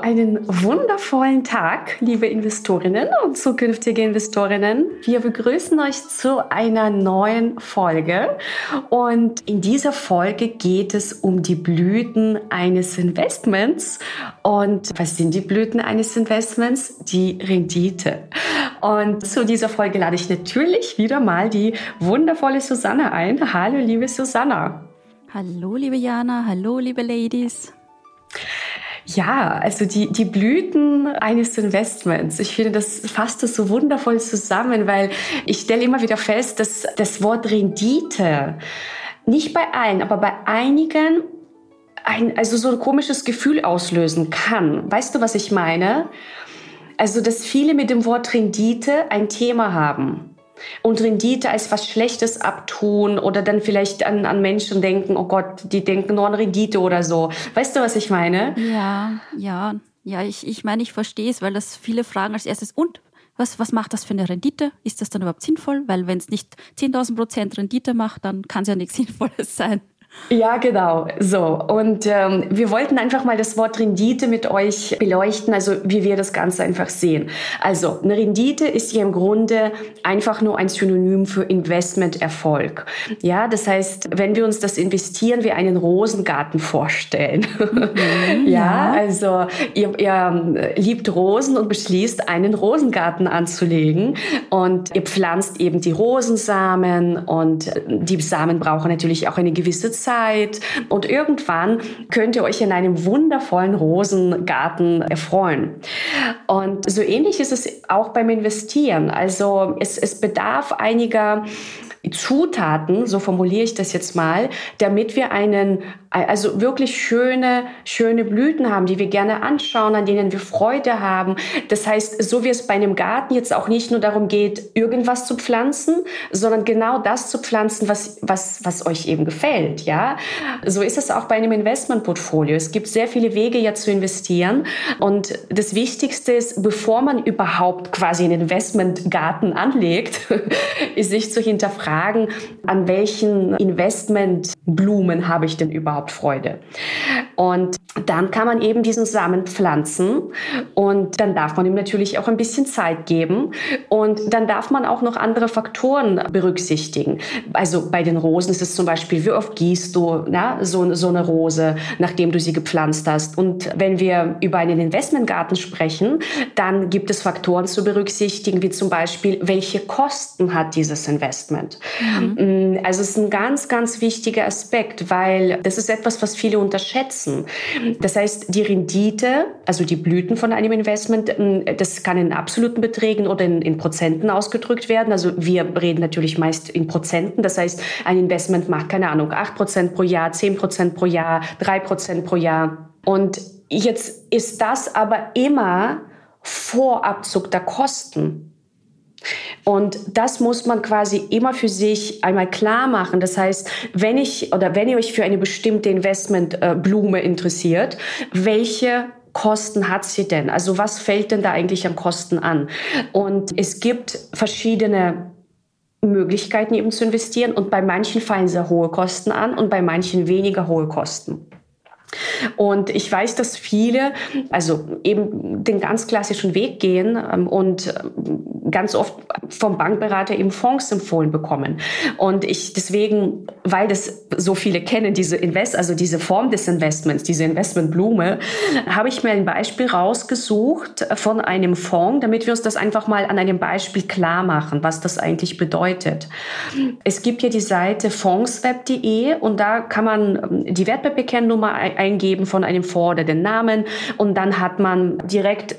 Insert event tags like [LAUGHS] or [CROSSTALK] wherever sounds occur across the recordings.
Einen wundervollen Tag, liebe Investorinnen und zukünftige Investorinnen. Wir begrüßen euch zu einer neuen Folge. Und in dieser Folge geht es um die Blüten eines Investments. Und was sind die Blüten eines Investments? Die Rendite. Und zu dieser Folge lade ich natürlich wieder mal die wundervolle Susanna ein. Hallo, liebe Susanna. Hallo, liebe Jana. Hallo, liebe Ladies. Ja, also die, die Blüten eines Investments. Ich finde, das fasst das so wundervoll zusammen, weil ich stelle immer wieder fest, dass das Wort Rendite nicht bei allen, aber bei einigen ein, also so ein komisches Gefühl auslösen kann. Weißt du, was ich meine? Also, dass viele mit dem Wort Rendite ein Thema haben und Rendite als was Schlechtes abtun oder dann vielleicht an, an Menschen denken, oh Gott, die denken nur an Rendite oder so. Weißt du, was ich meine? Ja, ja, ja, ich, ich meine, ich verstehe es, weil das viele fragen als erstes, und was, was macht das für eine Rendite? Ist das dann überhaupt sinnvoll? Weil wenn es nicht 10.000 Prozent Rendite macht, dann kann es ja nichts [LAUGHS] Sinnvolles sein. Ja, genau. So. Und ähm, wir wollten einfach mal das Wort Rendite mit euch beleuchten, also wie wir das Ganze einfach sehen. Also, eine Rendite ist ja im Grunde einfach nur ein Synonym für Investmenterfolg. Ja, das heißt, wenn wir uns das Investieren wie einen Rosengarten vorstellen. Mhm, [LAUGHS] ja, ja, also ihr, ihr liebt Rosen und beschließt, einen Rosengarten anzulegen und ihr pflanzt eben die Rosensamen und die Samen brauchen natürlich auch eine gewisse Zeit Zeit und irgendwann könnt ihr euch in einem wundervollen Rosengarten erfreuen. Und so ähnlich ist es auch beim Investieren. Also es, es bedarf einiger Zutaten, so formuliere ich das jetzt mal, damit wir einen, also wirklich schöne, schöne Blüten haben, die wir gerne anschauen, an denen wir Freude haben. Das heißt, so wie es bei einem Garten jetzt auch nicht nur darum geht, irgendwas zu pflanzen, sondern genau das zu pflanzen, was, was, was euch eben gefällt, ja. So ist es auch bei einem Investmentportfolio. Es gibt sehr viele Wege, ja zu investieren. Und das Wichtigste ist, bevor man überhaupt quasi einen Investmentgarten anlegt, ist [LAUGHS] sich zu hinterfragen, fragen, an welchen Investmentblumen habe ich denn überhaupt Freude? Und dann kann man eben diesen Samen pflanzen und dann darf man ihm natürlich auch ein bisschen Zeit geben und dann darf man auch noch andere Faktoren berücksichtigen. Also bei den Rosen ist es zum Beispiel, wie oft gießt du na, so, so eine Rose, nachdem du sie gepflanzt hast. Und wenn wir über einen Investmentgarten sprechen, dann gibt es Faktoren zu berücksichtigen, wie zum Beispiel, welche Kosten hat dieses Investment? Mhm. Mm, also es ist ein ganz, ganz wichtiger Aspekt, weil das ist etwas, was viele unterschätzen. Das heißt, die Rendite, also die Blüten von einem Investment, mm, das kann in absoluten Beträgen oder in, in Prozenten ausgedrückt werden. Also wir reden natürlich meist in Prozenten. Das heißt, ein Investment macht, keine Ahnung, 8 Prozent pro Jahr, 10 Prozent pro Jahr, 3 Prozent pro Jahr. Und jetzt ist das aber immer vor Abzug der Kosten. Und das muss man quasi immer für sich einmal klar machen. Das heißt, wenn ich oder wenn ihr euch für eine bestimmte Investmentblume äh, interessiert, welche Kosten hat sie denn? Also was fällt denn da eigentlich an Kosten an? Und es gibt verschiedene Möglichkeiten eben zu investieren und bei manchen fallen sehr hohe Kosten an und bei manchen weniger hohe Kosten. Und ich weiß, dass viele, also eben den ganz klassischen Weg gehen ähm, und ähm, ganz oft vom Bankberater eben Fonds empfohlen bekommen. Und ich deswegen, weil das so viele kennen, diese Invest, also diese Form des Investments, diese Investmentblume, habe ich mir ein Beispiel rausgesucht von einem Fonds, damit wir uns das einfach mal an einem Beispiel klar machen, was das eigentlich bedeutet. Es gibt hier die Seite fondsweb.de und da kann man ähm, die Wertpapierkennnummer eingeben von einem Fonds oder den Namen. Und dann hat man direkt,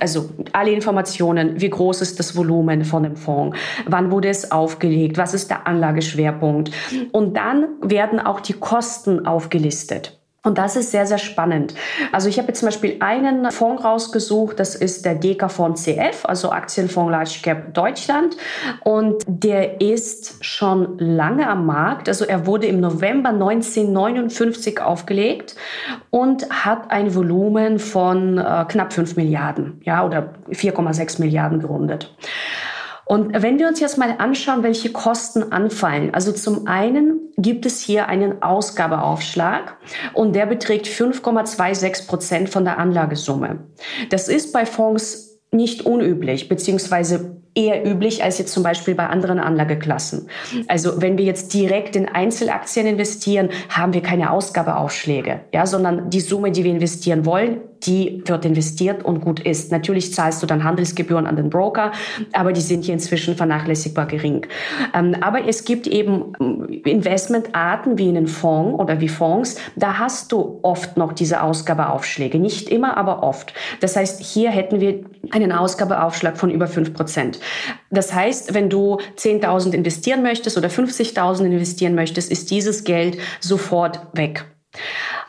also alle Informationen, wie groß ist das Volumen von dem Fonds, wann wurde es aufgelegt, was ist der Anlageschwerpunkt? Und dann werden auch die Kosten aufgelistet. Und das ist sehr, sehr spannend. Also ich habe jetzt zum Beispiel einen Fonds rausgesucht, das ist der DK-Fonds CF, also Aktienfonds Large Cap Deutschland. Und der ist schon lange am Markt. Also er wurde im November 1959 aufgelegt und hat ein Volumen von äh, knapp 5 Milliarden, ja, oder 4,6 Milliarden gerundet. Und wenn wir uns jetzt mal anschauen, welche Kosten anfallen. Also zum einen gibt es hier einen Ausgabeaufschlag und der beträgt 5,26 Prozent von der Anlagesumme. Das ist bei Fonds nicht unüblich, beziehungsweise eher üblich als jetzt zum Beispiel bei anderen Anlageklassen. Also wenn wir jetzt direkt in Einzelaktien investieren, haben wir keine Ausgabeaufschläge, ja, sondern die Summe, die wir investieren wollen, die wird investiert und gut ist. Natürlich zahlst du dann Handelsgebühren an den Broker, aber die sind hier inzwischen vernachlässigbar gering. Ähm, aber es gibt eben ähm, Investmentarten wie einen Fonds oder wie Fonds, da hast du oft noch diese Ausgabeaufschläge. Nicht immer, aber oft. Das heißt, hier hätten wir einen Ausgabeaufschlag von über fünf Prozent. Das heißt, wenn du 10.000 investieren möchtest oder 50.000 investieren möchtest, ist dieses Geld sofort weg.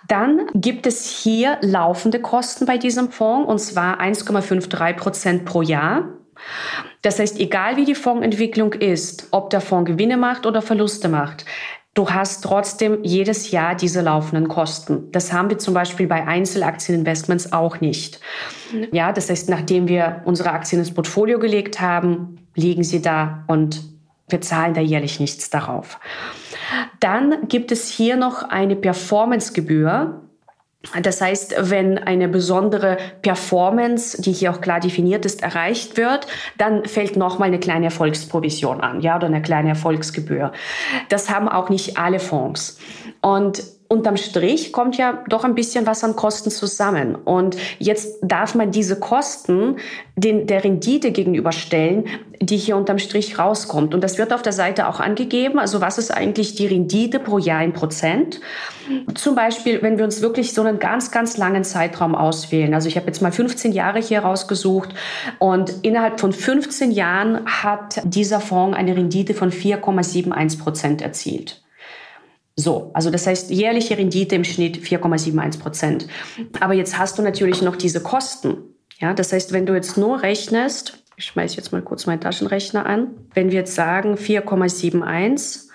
Dann gibt es hier laufende Kosten bei diesem Fonds und zwar 1,53 Prozent pro Jahr. Das heißt, egal wie die Fondsentwicklung ist, ob der Fonds Gewinne macht oder Verluste macht, du hast trotzdem jedes Jahr diese laufenden Kosten. Das haben wir zum Beispiel bei Einzelaktieninvestments auch nicht. Ja, das heißt, nachdem wir unsere Aktien ins Portfolio gelegt haben, liegen sie da und wir zahlen da jährlich nichts darauf. Dann gibt es hier noch eine Performancegebühr. Das heißt, wenn eine besondere Performance, die hier auch klar definiert ist, erreicht wird, dann fällt nochmal eine kleine Erfolgsprovision an, ja, oder eine kleine Erfolgsgebühr. Das haben auch nicht alle Fonds. Und unterm Strich kommt ja doch ein bisschen was an Kosten zusammen. Und jetzt darf man diese Kosten den, der Rendite gegenüberstellen, die hier unterm Strich rauskommt. Und das wird auf der Seite auch angegeben. Also was ist eigentlich die Rendite pro Jahr in Prozent? Zum Beispiel, wenn wir uns wirklich so einen ganz, ganz langen Zeitraum auswählen. Also ich habe jetzt mal 15 Jahre hier rausgesucht und innerhalb von 15 Jahren hat dieser Fonds eine Rendite von 4,71 Prozent erzielt. So, also das heißt jährliche Rendite im Schnitt 4,71 Prozent. Aber jetzt hast du natürlich noch diese Kosten. Ja, das heißt, wenn du jetzt nur rechnest, ich schmeiße jetzt mal kurz meinen Taschenrechner an, wenn wir jetzt sagen 4,71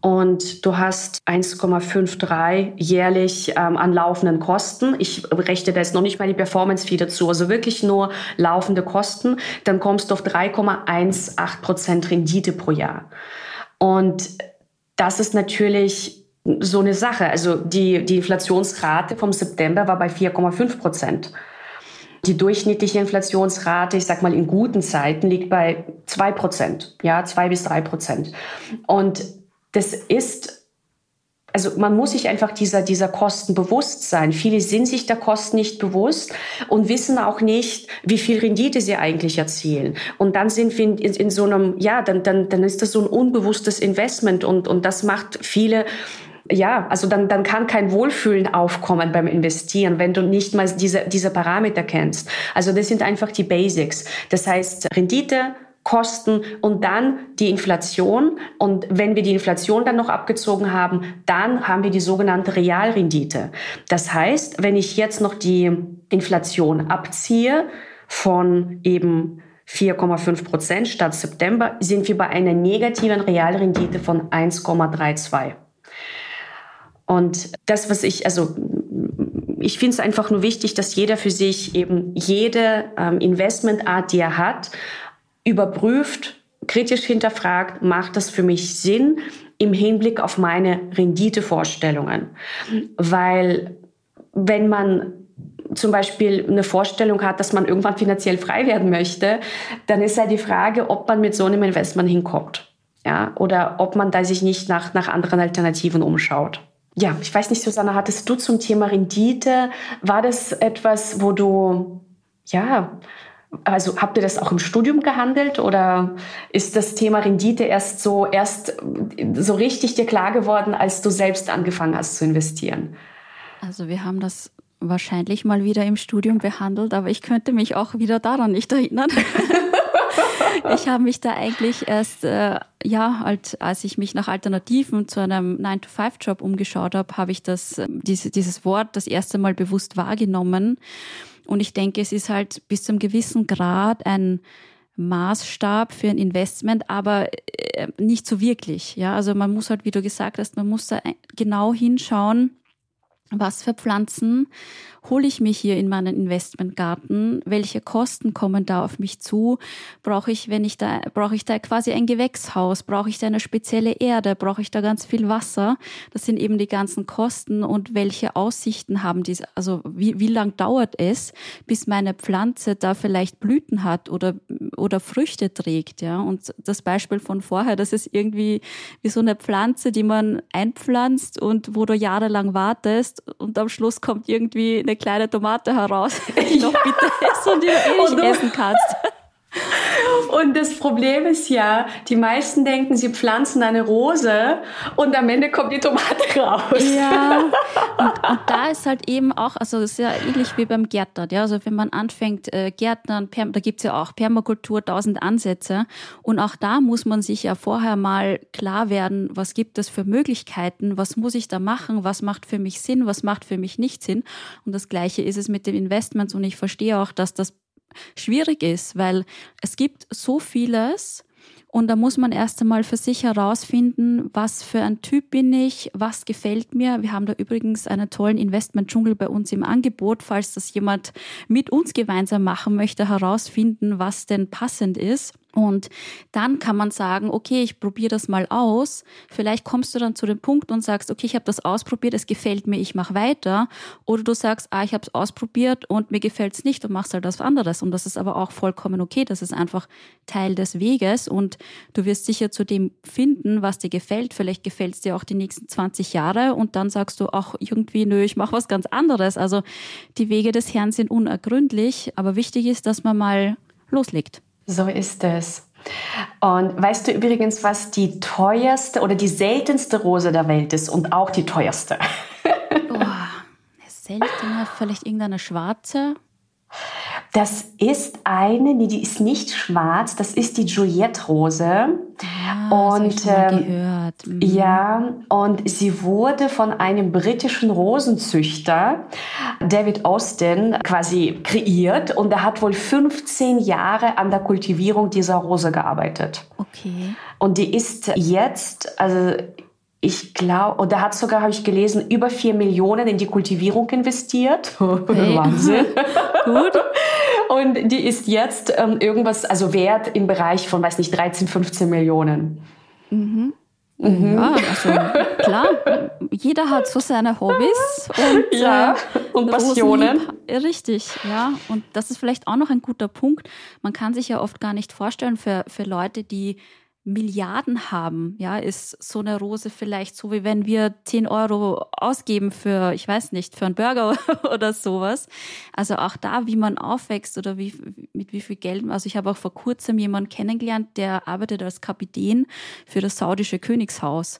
und du hast 1,53 jährlich ähm, an laufenden Kosten. Ich rechne da jetzt noch nicht mal die Performance-Fee dazu, also wirklich nur laufende Kosten. Dann kommst du auf 3,18 Prozent Rendite pro Jahr. Und das ist natürlich so eine Sache. Also die, die Inflationsrate vom September war bei 4,5 Prozent. Die durchschnittliche Inflationsrate, ich sag mal in guten Zeiten, liegt bei 2 Prozent, ja, 2 bis 3 Prozent. Und das ist also man muss sich einfach dieser, dieser Kosten bewusst sein. Viele sind sich der Kosten nicht bewusst und wissen auch nicht, wie viel Rendite sie eigentlich erzielen. Und dann sind wir in, in so einem, ja, dann, dann, dann ist das so ein unbewusstes Investment und, und das macht viele ja, also dann, dann kann kein Wohlfühlen aufkommen beim Investieren, wenn du nicht mal diese, diese Parameter kennst. Also das sind einfach die Basics. Das heißt, Rendite, Kosten und dann die Inflation. Und wenn wir die Inflation dann noch abgezogen haben, dann haben wir die sogenannte Realrendite. Das heißt, wenn ich jetzt noch die Inflation abziehe von eben 4,5 Prozent statt September, sind wir bei einer negativen Realrendite von 1,32. Und das, was ich, also ich finde es einfach nur wichtig, dass jeder für sich eben jede ähm, Investmentart, die er hat, überprüft, kritisch hinterfragt, macht das für mich Sinn im Hinblick auf meine Renditevorstellungen? Weil wenn man zum Beispiel eine Vorstellung hat, dass man irgendwann finanziell frei werden möchte, dann ist ja die Frage, ob man mit so einem Investment hinkommt. Ja, oder ob man da sich nicht nach, nach anderen Alternativen umschaut. Ja, ich weiß nicht, Susanne, hattest du zum Thema Rendite, war das etwas, wo du, ja, also habt ihr das auch im Studium gehandelt oder ist das Thema Rendite erst so erst so richtig dir klar geworden, als du selbst angefangen hast zu investieren? Also wir haben das wahrscheinlich mal wieder im Studium behandelt, aber ich könnte mich auch wieder daran nicht erinnern. [LAUGHS] ich habe mich da eigentlich erst, äh, ja, halt, als ich mich nach Alternativen zu einem 9-to-5-Job umgeschaut habe, habe ich das, äh, diese, dieses Wort das erste Mal bewusst wahrgenommen. Und ich denke, es ist halt bis zum gewissen Grad ein Maßstab für ein Investment, aber äh, nicht so wirklich. Ja, also man muss halt, wie du gesagt hast, man muss da genau hinschauen, was für Pflanzen hole ich mir hier in meinen Investmentgarten? Welche Kosten kommen da auf mich zu? Brauche ich, wenn ich da, brauche ich da quasi ein Gewächshaus? Brauche ich da eine spezielle Erde? Brauche ich da ganz viel Wasser? Das sind eben die ganzen Kosten und welche Aussichten haben diese, also wie, wie lang dauert es, bis meine Pflanze da vielleicht Blüten hat oder, oder Früchte trägt, ja? Und das Beispiel von vorher, das ist irgendwie wie so eine Pflanze, die man einpflanzt und wo du jahrelang wartest und am Schluss kommt irgendwie eine eine kleine Tomate heraus, die [LAUGHS] noch bitter ist und die du eh nicht essen kannst. Und das Problem ist ja, die meisten denken, sie pflanzen eine Rose und am Ende kommt die Tomate raus. Ja, [LAUGHS] und, und da ist halt eben auch, also das ist ja ähnlich wie beim Gärtner. Ja? Also wenn man anfängt, äh, Gärtnern, da gibt's ja auch Permakultur, tausend Ansätze. Und auch da muss man sich ja vorher mal klar werden, was gibt es für Möglichkeiten, was muss ich da machen, was macht für mich Sinn, was macht für mich nicht Sinn. Und das Gleiche ist es mit den Investments. Und ich verstehe auch, dass das schwierig ist, weil es gibt so vieles und da muss man erst einmal für sich herausfinden, was für ein Typ bin ich, was gefällt mir. Wir haben da übrigens einen tollen Investment-Dschungel bei uns im Angebot, falls das jemand mit uns gemeinsam machen möchte, herausfinden, was denn passend ist. Und dann kann man sagen, okay, ich probiere das mal aus. Vielleicht kommst du dann zu dem Punkt und sagst, okay, ich habe das ausprobiert, es gefällt mir, ich mache weiter. Oder du sagst, ah, ich habe es ausprobiert und mir gefällt es nicht und machst halt was anderes. Und das ist aber auch vollkommen okay. Das ist einfach Teil des Weges und du wirst sicher zu dem finden, was dir gefällt. Vielleicht gefällt es dir auch die nächsten 20 Jahre und dann sagst du, ach, irgendwie, nö, ich mache was ganz anderes. Also die Wege des Herrn sind unergründlich, aber wichtig ist, dass man mal loslegt. So ist es. Und weißt du übrigens, was die teuerste oder die seltenste Rose der Welt ist und auch die teuerste? [LAUGHS] Boah, seltene, vielleicht irgendeine schwarze? Das ist eine, nee, die ist nicht schwarz, das ist die Juliette-Rose. Ah, und ähm, gehört. Mhm. ja, und sie wurde von einem britischen Rosenzüchter, David Austin, quasi kreiert und er hat wohl 15 Jahre an der Kultivierung dieser Rose gearbeitet. Okay. Und die ist jetzt, also ich glaube, und er hat sogar, habe ich gelesen, über vier Millionen in die Kultivierung investiert. [LAUGHS] Hey. Wahnsinn. [LAUGHS] Gut. Und die ist jetzt ähm, irgendwas, also wert im Bereich von, weiß nicht, 13, 15 Millionen. Mhm. Mhm. Ja, also klar, jeder hat so seine Hobbys und, [LAUGHS] ja, äh, und Passionen. Richtig, ja. Und das ist vielleicht auch noch ein guter Punkt. Man kann sich ja oft gar nicht vorstellen für, für Leute, die Milliarden haben, ja, ist so eine Rose vielleicht so, wie wenn wir 10 Euro ausgeben für, ich weiß nicht, für einen Burger [LAUGHS] oder sowas. Also auch da, wie man aufwächst oder wie, mit wie viel Geld. Also ich habe auch vor kurzem jemanden kennengelernt, der arbeitet als Kapitän für das saudische Königshaus.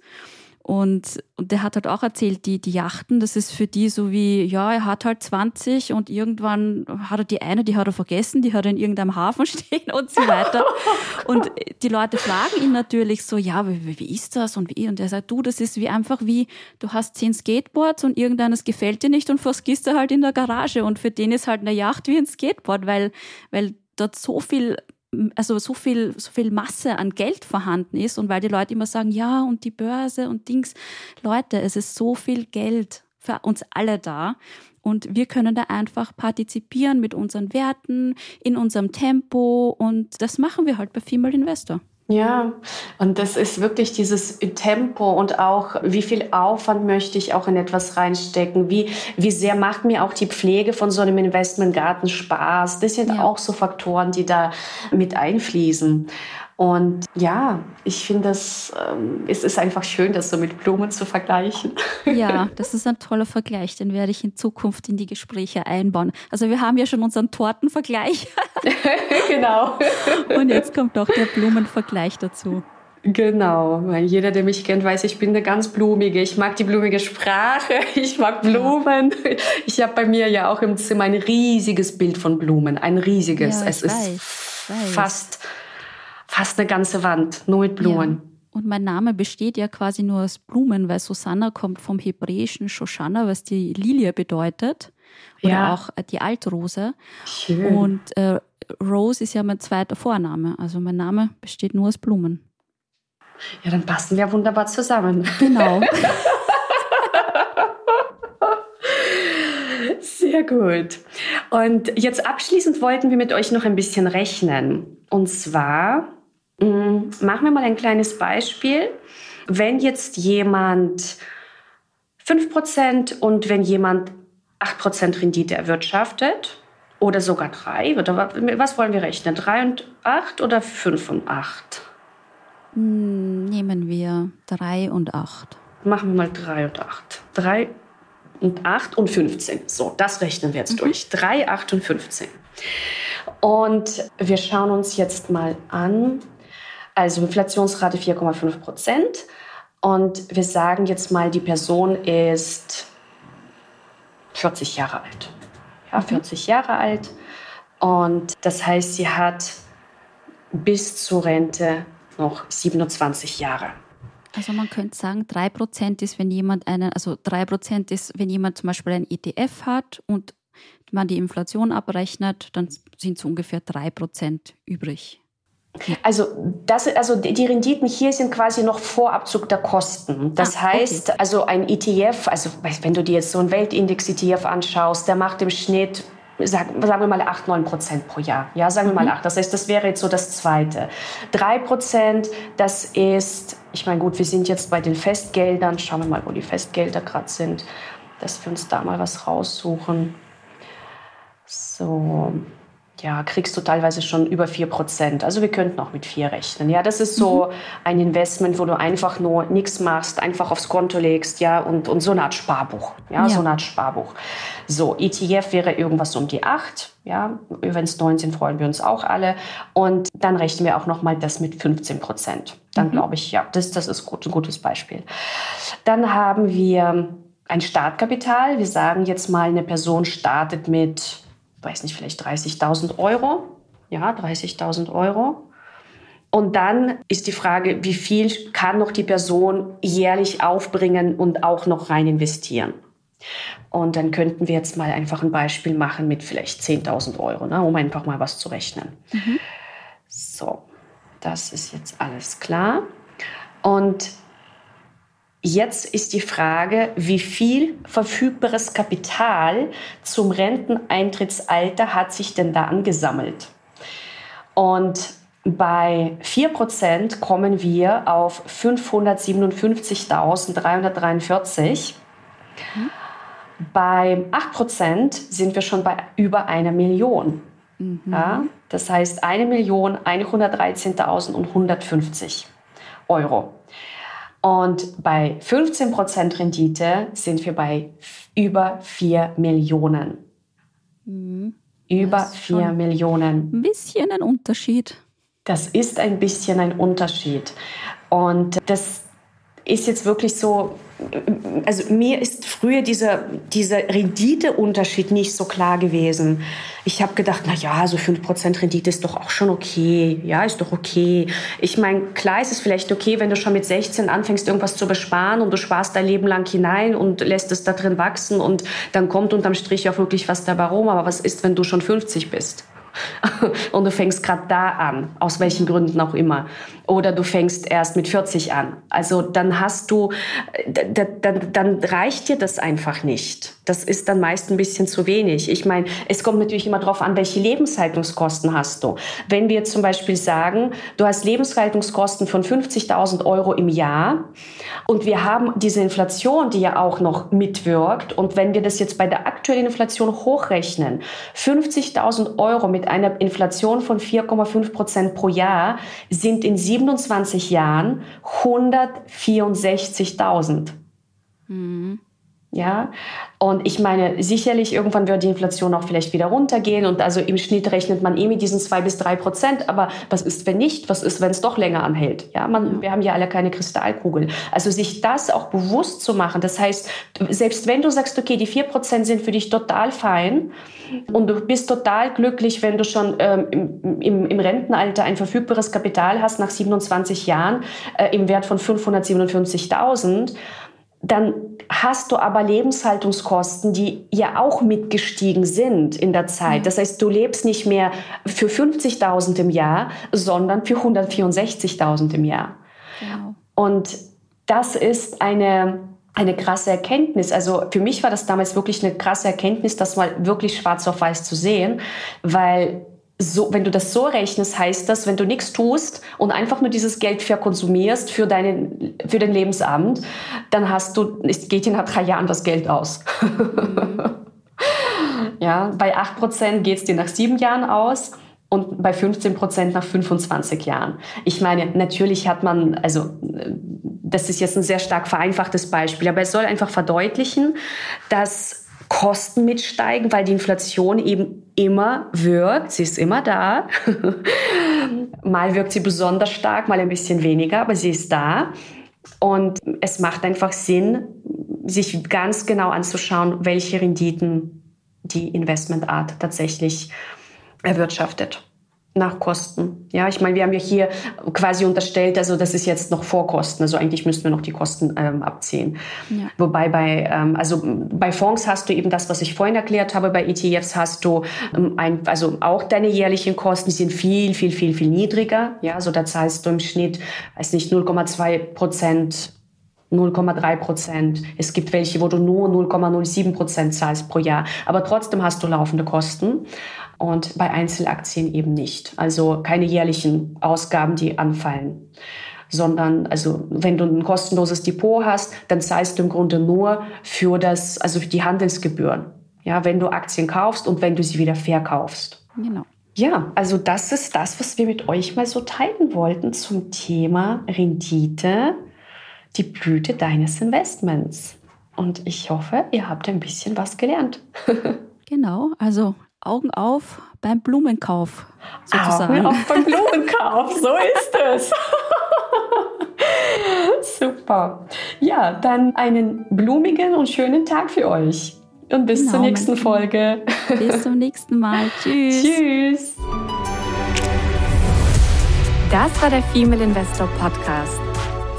Und, und der hat halt auch erzählt, die, die Yachten, das ist für die so wie, ja, er hat halt 20 und irgendwann hat er die eine, die hat er vergessen, die hat er in irgendeinem Hafen [LAUGHS] stehen und so weiter. [LAUGHS] und die Leute fragen ihn natürlich so, ja, wie, wie ist das und wie? Und er sagt, du, das ist wie einfach wie, du hast zehn Skateboards und irgendeines gefällt dir nicht und vergisst er halt in der Garage. Und für den ist halt eine Yacht wie ein Skateboard, weil, weil dort so viel also so viel, so viel Masse an Geld vorhanden ist und weil die Leute immer sagen, ja, und die Börse und Dings. Leute, es ist so viel Geld für uns alle da. Und wir können da einfach partizipieren mit unseren Werten, in unserem Tempo. Und das machen wir halt bei Female Investor. Ja, und das ist wirklich dieses Tempo und auch, wie viel Aufwand möchte ich auch in etwas reinstecken? Wie, wie sehr macht mir auch die Pflege von so einem Investmentgarten Spaß? Das sind ja. auch so Faktoren, die da mit einfließen. Und ja, ich finde, es, ähm, es ist einfach schön, das so mit Blumen zu vergleichen. Ja, [LAUGHS] das ist ein toller Vergleich, den werde ich in Zukunft in die Gespräche einbauen. Also wir haben ja schon unseren Tortenvergleich. [LAUGHS] genau. Und jetzt kommt auch der Blumenvergleich dazu. Genau, weil jeder, der mich kennt, weiß, ich bin eine ganz blumige. Ich mag die blumige Sprache, ich mag Blumen. Ich habe bei mir ja auch im Zimmer ein riesiges Bild von Blumen, ein riesiges. Ja, es weiß, ist weiß. fast Fast eine ganze Wand, nur mit Blumen. Ja. Und mein Name besteht ja quasi nur aus Blumen, weil Susanna kommt vom hebräischen Shoshana, was die Lilie bedeutet. Oder ja. auch äh, die Altrose. Schön. Und äh, Rose ist ja mein zweiter Vorname. Also mein Name besteht nur aus Blumen. Ja, dann passen wir wunderbar zusammen. Genau. [LAUGHS] Sehr gut. Und jetzt abschließend wollten wir mit euch noch ein bisschen rechnen. Und zwar machen wir mal ein kleines Beispiel. Wenn jetzt jemand 5% und wenn jemand 8% Rendite erwirtschaftet oder sogar 3, was wollen wir rechnen? 3 und 8 oder 5 und 8? Hm, nehmen wir 3 und 8. Machen wir mal 3 und 8. 3 und 8 und 15. So, das rechnen wir jetzt mhm. durch. 3, 8 und 15. Und wir schauen uns jetzt mal an. Also Inflationsrate 4,5 Prozent. Und wir sagen jetzt mal, die Person ist 40 Jahre alt. Ja, 40 mhm. Jahre alt. Und das heißt, sie hat bis zur Rente noch 27 Jahre. Also man könnte sagen, 3% ist, wenn jemand einen, also 3% ist, wenn jemand zum Beispiel ein ETF hat und man die Inflation abrechnet, dann sind es ungefähr 3% übrig. Also, das, also die Renditen hier sind quasi noch vor Abzug der Kosten. Das ah, heißt, okay. also ein ETF, also wenn du dir jetzt so einen Weltindex-ETF anschaust, der macht im Schnitt sagen, sagen wir mal 8, 9 Prozent pro Jahr. Ja, sagen wir mal 8. Mhm. Das heißt, das wäre jetzt so das Zweite. 3 Prozent, das ist, ich meine, gut, wir sind jetzt bei den Festgeldern. Schauen wir mal, wo die Festgelder gerade sind, dass wir uns da mal was raussuchen. So, ja, kriegst du teilweise schon über 4 Prozent. Also wir könnten auch mit 4 rechnen. Ja, das ist so mhm. ein Investment, wo du einfach nur nichts machst, einfach aufs Konto legst, ja, und, und so eine Art Sparbuch. Ja, ja. so eine Art Sparbuch. So, ETF wäre irgendwas um die 8. Ja, wenn es 9 sind, freuen wir uns auch alle. Und dann rechnen wir auch nochmal das mit 15 Prozent. Dann mhm. glaube ich, ja, das, das ist gut, ein gutes Beispiel. Dann haben wir ein Startkapital. Wir sagen jetzt mal, eine Person startet mit weiß nicht, vielleicht 30.000 Euro. Ja, 30.000 Euro. Und dann ist die Frage, wie viel kann noch die Person jährlich aufbringen und auch noch rein investieren? Und dann könnten wir jetzt mal einfach ein Beispiel machen mit vielleicht 10.000 Euro, ne, um einfach mal was zu rechnen. Mhm. So, das ist jetzt alles klar. Und Jetzt ist die Frage, wie viel verfügbares Kapital zum Renteneintrittsalter hat sich denn da angesammelt? Und bei 4% kommen wir auf 557.343. Mhm. Bei 8% sind wir schon bei über einer Million. Mhm. Ja, das heißt 1.113.150 Euro. Und bei 15% Rendite sind wir bei über 4 Millionen. Mhm. Über 4 Millionen. Ein bisschen ein Unterschied. Das ist ein bisschen ein Unterschied. Und das ist jetzt wirklich so, also mir ist früher dieser, dieser Renditeunterschied nicht so klar gewesen. Ich habe gedacht, na ja, so 5% Rendite ist doch auch schon okay. Ja, ist doch okay. Ich meine, klar ist es vielleicht okay, wenn du schon mit 16 anfängst, irgendwas zu besparen und du sparst dein Leben lang hinein und lässt es da drin wachsen und dann kommt unterm Strich auch wirklich was dabei rum. Aber was ist, wenn du schon 50 bist? [LAUGHS] und du fängst gerade da an, aus welchen Gründen auch immer. Oder du fängst erst mit 40 an. Also dann hast du, dann, dann reicht dir das einfach nicht. Das ist dann meist ein bisschen zu wenig. Ich meine, es kommt natürlich immer darauf an, welche Lebenshaltungskosten hast du. Wenn wir zum Beispiel sagen, du hast Lebenshaltungskosten von 50.000 Euro im Jahr und wir haben diese Inflation, die ja auch noch mitwirkt und wenn wir das jetzt bei der aktuellen Inflation hochrechnen, 50.000 Euro mit einer Inflation von 4,5 Prozent pro Jahr sind in 27 Jahren 164.000. Mhm. Ja, und ich meine, sicherlich irgendwann wird die Inflation auch vielleicht wieder runtergehen und also im Schnitt rechnet man eh mit diesen zwei bis drei Prozent. Aber was ist, wenn nicht? Was ist, wenn es doch länger anhält? Ja, man, wir haben ja alle keine Kristallkugel. Also sich das auch bewusst zu machen. Das heißt, selbst wenn du sagst, okay, die vier Prozent sind für dich total fein und du bist total glücklich, wenn du schon ähm, im, im, im, Rentenalter ein verfügbares Kapital hast nach 27 Jahren äh, im Wert von 557.000 dann hast du aber Lebenshaltungskosten, die ja auch mitgestiegen sind in der Zeit. Das heißt, du lebst nicht mehr für 50.000 im Jahr, sondern für 164.000 im Jahr. Genau. Und das ist eine, eine krasse Erkenntnis. Also für mich war das damals wirklich eine krasse Erkenntnis, das mal wirklich schwarz auf weiß zu sehen, weil so, wenn du das so rechnest, heißt das, wenn du nichts tust und einfach nur dieses Geld verkonsumierst für, deinen, für den Lebensabend, dann hast du, es geht dir nach drei Jahren das Geld aus. [LAUGHS] ja, bei 8% geht es dir nach sieben Jahren aus und bei 15% nach 25 Jahren. Ich meine, natürlich hat man, also das ist jetzt ein sehr stark vereinfachtes Beispiel, aber es soll einfach verdeutlichen, dass Kosten mitsteigen, weil die Inflation eben immer wirkt. Sie ist immer da. [LAUGHS] mal wirkt sie besonders stark, mal ein bisschen weniger, aber sie ist da. Und es macht einfach Sinn, sich ganz genau anzuschauen, welche Renditen die Investmentart tatsächlich erwirtschaftet nach Kosten. Ja, ich meine, wir haben ja hier quasi unterstellt, also das ist jetzt noch vor Kosten, also eigentlich müssten wir noch die Kosten ähm, abziehen. Ja. Wobei bei, ähm, also bei Fonds hast du eben das, was ich vorhin erklärt habe, bei ETFs hast du ähm, ein, also auch deine jährlichen Kosten, die sind viel, viel, viel, viel niedriger. Ja, also da zahlst du im Schnitt, weiß nicht, 0,2 Prozent 0,3 Prozent. Es gibt welche, wo du nur 0,07 Prozent zahlst pro Jahr. Aber trotzdem hast du laufende Kosten und bei Einzelaktien eben nicht. Also keine jährlichen Ausgaben, die anfallen sondern also wenn du ein kostenloses Depot hast, dann zahlst du im Grunde nur für das, also für die Handelsgebühren. Ja, wenn du Aktien kaufst und wenn du sie wieder verkaufst. Genau. Ja, also das ist das, was wir mit euch mal so teilen wollten zum Thema Rendite, die Blüte deines Investments. Und ich hoffe, ihr habt ein bisschen was gelernt. [LAUGHS] genau, also Augen auf beim Blumenkauf. Sozusagen. Augen auf beim Blumenkauf, so ist es. [LAUGHS] Super. Ja, dann einen blumigen und schönen Tag für euch. Und bis genau, zur nächsten Folge. Bis zum nächsten Mal. [LAUGHS] Tschüss. Tschüss. Das war der Female Investor Podcast.